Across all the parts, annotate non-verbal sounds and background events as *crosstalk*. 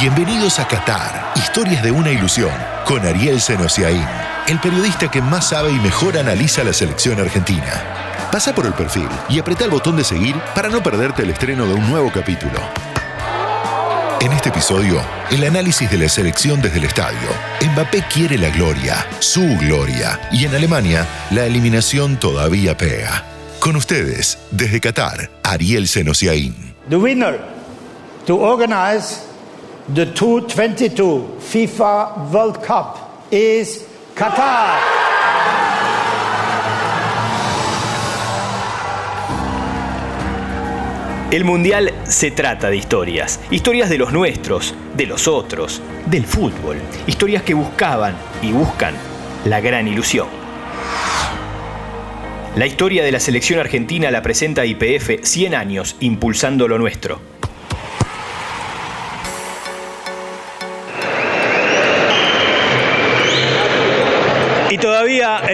Bienvenidos a Qatar, historias de una ilusión, con Ariel Senosiaín, el periodista que más sabe y mejor analiza la selección argentina. Pasa por el perfil y apreta el botón de seguir para no perderte el estreno de un nuevo capítulo. En este episodio, el análisis de la selección desde el estadio. Mbappé quiere la gloria, su gloria, y en Alemania, la eliminación todavía pega. Con ustedes, desde Qatar, Ariel Senosiaín. The winner to organize the 2022 FIFA World Cup is Qatar. El Mundial se trata de historias, historias de los nuestros, de los otros, del fútbol, historias que buscaban y buscan la gran ilusión. La historia de la selección argentina la presenta IPF 100 años impulsando lo nuestro.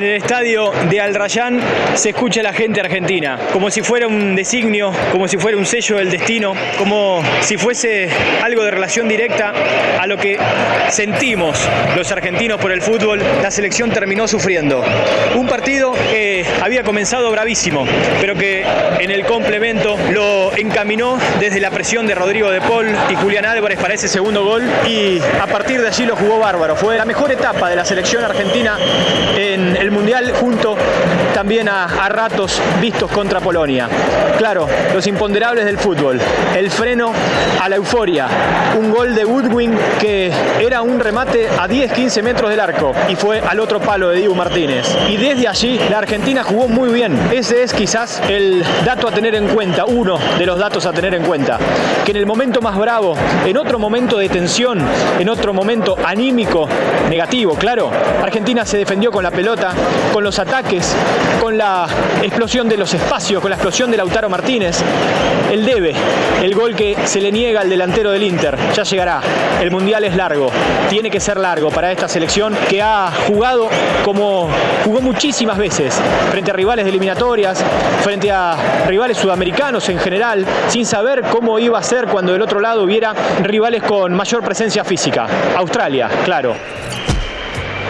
En el estadio de Al Rayyan se escucha la gente argentina, como si fuera un designio, como si fuera un sello del destino, como si fuese algo de relación directa a lo que sentimos los argentinos por el fútbol. La selección terminó sufriendo. Un partido que había comenzado bravísimo, pero que en el complemento lo encaminó desde la presión de Rodrigo de Paul y Julián Álvarez para ese segundo gol y a partir de allí lo jugó bárbaro. Fue la mejor etapa de la selección argentina en el Mundial junto también a, ratos vistos contra Polonia. Claro, los imponderables del fútbol, el freno a la euforia, un gol de Woodwing que era un remate a 10-15 metros del arco y fue al otro palo de Diego Martínez. Y desde allí la Argentina jugó muy bien. Ese es quizás el dato a tener en cuenta, uno de los datos a tener en cuenta, que en el momento más bravo, en otro momento de tensión, en otro momento anímico, negativo, claro, Argentina se defendió con la pelota, con los ataques, con la explosión de los espacios, con la explosión de Lautaro Martínez. El debe, el gol que se le niega al delantero del Inter, ya llegará. El Mundial es largo, tiene que ser largo para esta selección que ha jugado como jugó muchísimas veces, frente a rivales de eliminatorias, frente a rivales sudamericanos en general, sin saber cómo iba a ser cuando del otro lado hubiera rivales con mayor presencia física. Australia, claro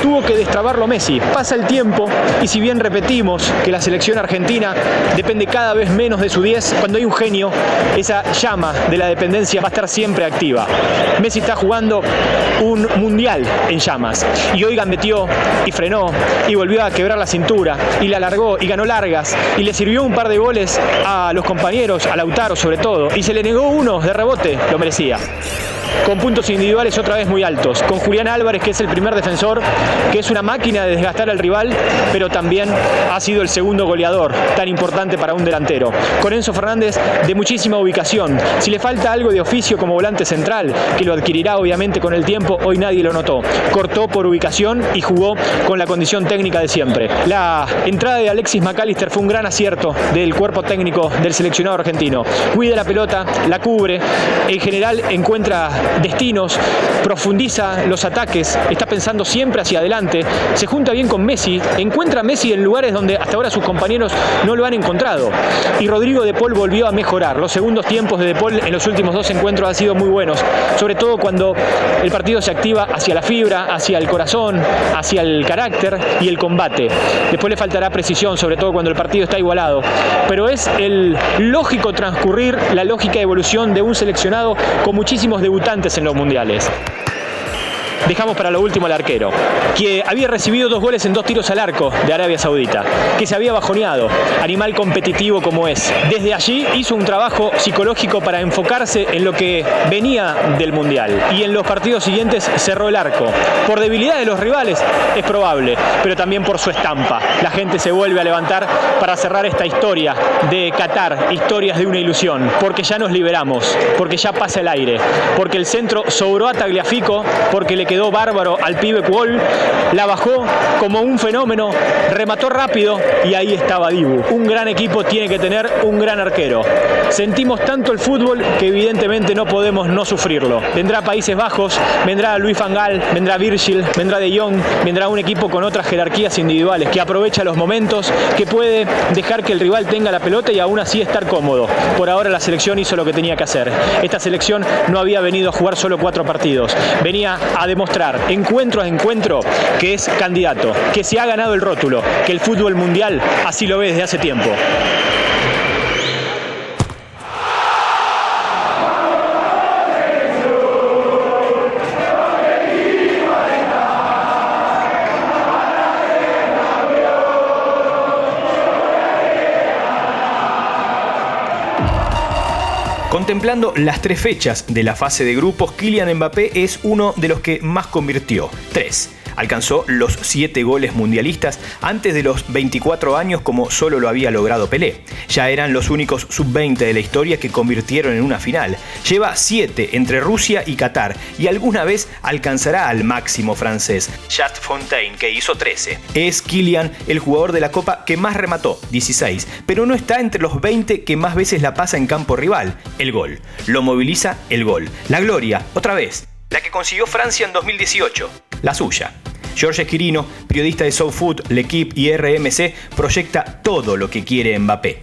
tuvo que destrabarlo Messi. Pasa el tiempo y si bien repetimos que la selección argentina depende cada vez menos de su 10, cuando hay un genio, esa llama de la dependencia va a estar siempre activa. Messi está jugando un mundial en llamas y hoy gambeteó y frenó y volvió a quebrar la cintura y la alargó y ganó largas y le sirvió un par de goles a los compañeros, a Lautaro sobre todo, y se le negó uno de rebote, lo merecía con puntos individuales otra vez muy altos, con Julián Álvarez que es el primer defensor, que es una máquina de desgastar al rival, pero también ha sido el segundo goleador, tan importante para un delantero. Con Enzo Fernández de muchísima ubicación, si le falta algo de oficio como volante central, que lo adquirirá obviamente con el tiempo, hoy nadie lo notó. Cortó por ubicación y jugó con la condición técnica de siempre. La entrada de Alexis McAllister fue un gran acierto del cuerpo técnico del seleccionado argentino. Cuida la pelota, la cubre, en general encuentra destinos, profundiza los ataques, está pensando siempre hacia adelante, se junta bien con Messi, encuentra a Messi en lugares donde hasta ahora sus compañeros no lo han encontrado. Y Rodrigo de Paul volvió a mejorar. Los segundos tiempos de De Paul en los últimos dos encuentros han sido muy buenos, sobre todo cuando el partido se activa hacia la fibra, hacia el corazón, hacia el carácter y el combate. Después le faltará precisión, sobre todo cuando el partido está igualado. Pero es el lógico transcurrir, la lógica evolución de un seleccionado con muchísimos debutantes en los mundiales. Dejamos para lo último al arquero, que había recibido dos goles en dos tiros al arco de Arabia Saudita, que se había bajoneado, animal competitivo como es. Desde allí hizo un trabajo psicológico para enfocarse en lo que venía del Mundial y en los partidos siguientes cerró el arco. Por debilidad de los rivales es probable, pero también por su estampa. La gente se vuelve a levantar para cerrar esta historia de Qatar, historias de una ilusión, porque ya nos liberamos, porque ya pasa el aire, porque el centro sobró a Tagliafico, porque le quedó bárbaro al pibe Kuol, la bajó como un fenómeno, remató rápido y ahí estaba Dibu. Un gran equipo tiene que tener un gran arquero. Sentimos tanto el fútbol que evidentemente no podemos no sufrirlo. Vendrá Países Bajos, vendrá Luis Fangal, vendrá Virgil, vendrá De Jong, vendrá un equipo con otras jerarquías individuales que aprovecha los momentos, que puede dejar que el rival tenga la pelota y aún así estar cómodo. Por ahora la selección hizo lo que tenía que hacer. Esta selección no había venido a jugar solo cuatro partidos, venía a demostrar encuentro a encuentro que es candidato, que se ha ganado el rótulo, que el fútbol mundial así lo ve desde hace tiempo. Contemplando las tres fechas de la fase de grupos, Kylian Mbappé es uno de los que más convirtió. Tres alcanzó los 7 goles mundialistas antes de los 24 años como solo lo había logrado Pelé. Ya eran los únicos sub-20 de la historia que convirtieron en una final. Lleva 7 entre Rusia y Qatar y alguna vez alcanzará al máximo francés, Just Fontaine, que hizo 13. Es Kylian el jugador de la Copa que más remató, 16, pero no está entre los 20 que más veces la pasa en campo rival, el gol. Lo moviliza el gol. La gloria, otra vez, la que consiguió Francia en 2018, la suya. George Esquirino, periodista de SoFood, L'Equipe y RMC, proyecta todo lo que quiere Mbappé.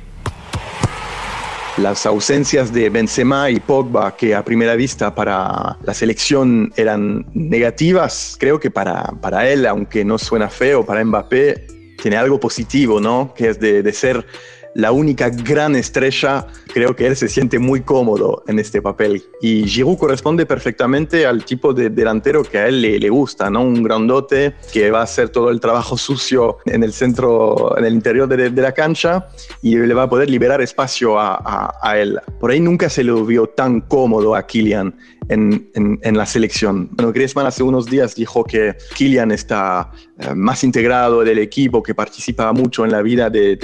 Las ausencias de Benzema y Pogba, que a primera vista para la selección eran negativas, creo que para, para él, aunque no suena feo, para Mbappé tiene algo positivo, ¿no? Que es de, de ser la única gran estrella, creo que él se siente muy cómodo en este papel. Y Giroud corresponde perfectamente al tipo de delantero que a él le, gusta, ¿no? Un grandote que va a hacer todo el trabajo sucio en el centro, en el interior de, la cancha y le va a poder liberar espacio a, a él. Por ahí nunca se lo vio tan cómodo a Kylian en, en, la selección. Bueno, Griezmann hace unos días dijo que Kylian está eh, más integrado del equipo, que participa mucho en la vida de,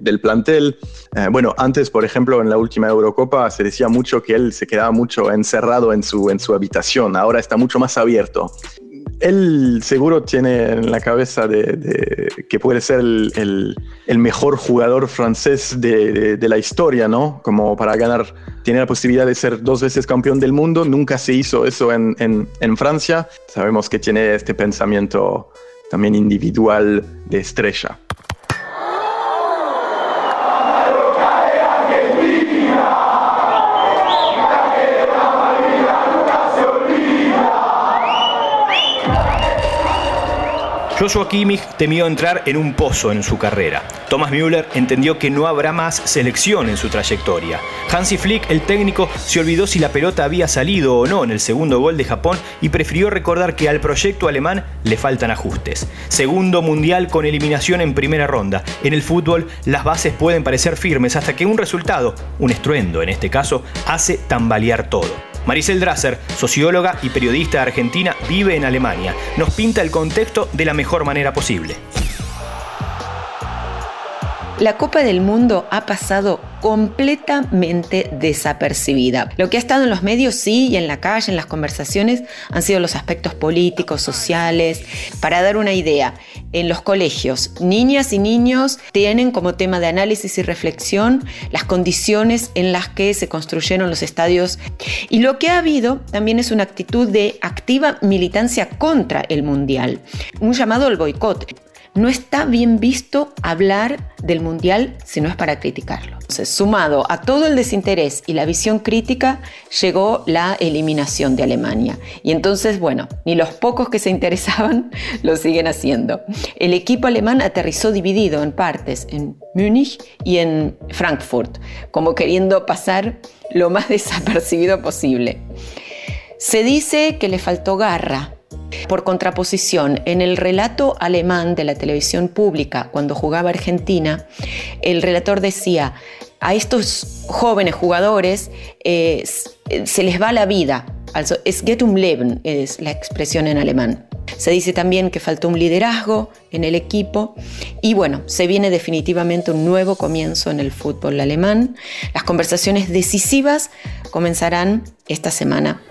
del plantel. Eh, bueno, antes, por ejemplo, en la última Eurocopa se decía mucho que él se quedaba mucho encerrado en su, en su habitación, ahora está mucho más abierto él seguro tiene en la cabeza de, que puede ser el, mejor jugador francés de, la historia, ¿no? Como para ganar, tiene la posibilidad de ser dos veces campeón del mundo, nunca se hizo eso en, en Francia. Sabemos que tiene este pensamiento también individual de estrella. Joshua Kimmich temió entrar en un pozo en su carrera. Thomas Müller entendió que no habrá más selección en su trayectoria. Hansi Flick, el técnico, se olvidó si la pelota había salido o no en el segundo gol de Japón y prefirió recordar que al proyecto alemán le faltan ajustes. Segundo mundial con eliminación en primera ronda. En el fútbol las bases pueden parecer firmes hasta que un resultado, un estruendo en este caso, hace tambalear todo. Maricel Drasser, socióloga y periodista argentina, vive en Alemania. Nos pinta el contexto de la mejor manera posible. La Copa del Mundo ha pasado completamente desapercibida. Lo que ha estado en los medios, sí, y en la calle, en las conversaciones, han sido los aspectos políticos, sociales. Para dar una idea, en los colegios, niñas y niños tienen como tema de análisis y reflexión las condiciones en las que se construyeron los estadios. Y lo que ha habido también es una actitud de activa militancia contra el Mundial, un llamado al boicot. No está bien visto hablar del Mundial si no es para criticarlo. Sumado a todo el desinterés y la visión crítica, llegó la eliminación de Alemania. Y entonces, bueno, ni los pocos que se interesaban *laughs* lo siguen haciendo. El equipo alemán aterrizó dividido en partes, en Múnich y en Frankfurt, como queriendo pasar lo más *laughs* desapercibido posible. Se dice que le faltó garra por contraposición, en el relato alemán de la televisión pública, cuando jugaba Argentina, el relator decía, a estos jóvenes jugadores eh, se les va la vida. Also, es geht um Leben, es la expresión en alemán. Se dice también que faltó un liderazgo en el equipo y bueno, se viene definitivamente un nuevo comienzo en el fútbol alemán. Las conversaciones decisivas comenzarán esta semana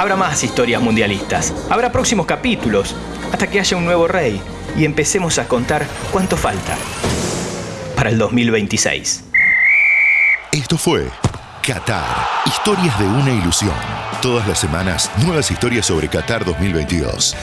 Habrá más historias mundialistas, habrá próximos capítulos, hasta que haya un nuevo rey y empecemos a contar cuánto falta para el 2026. Esto fue Qatar, historias de una ilusión. Todas las semanas, nuevas historias sobre Qatar 2022.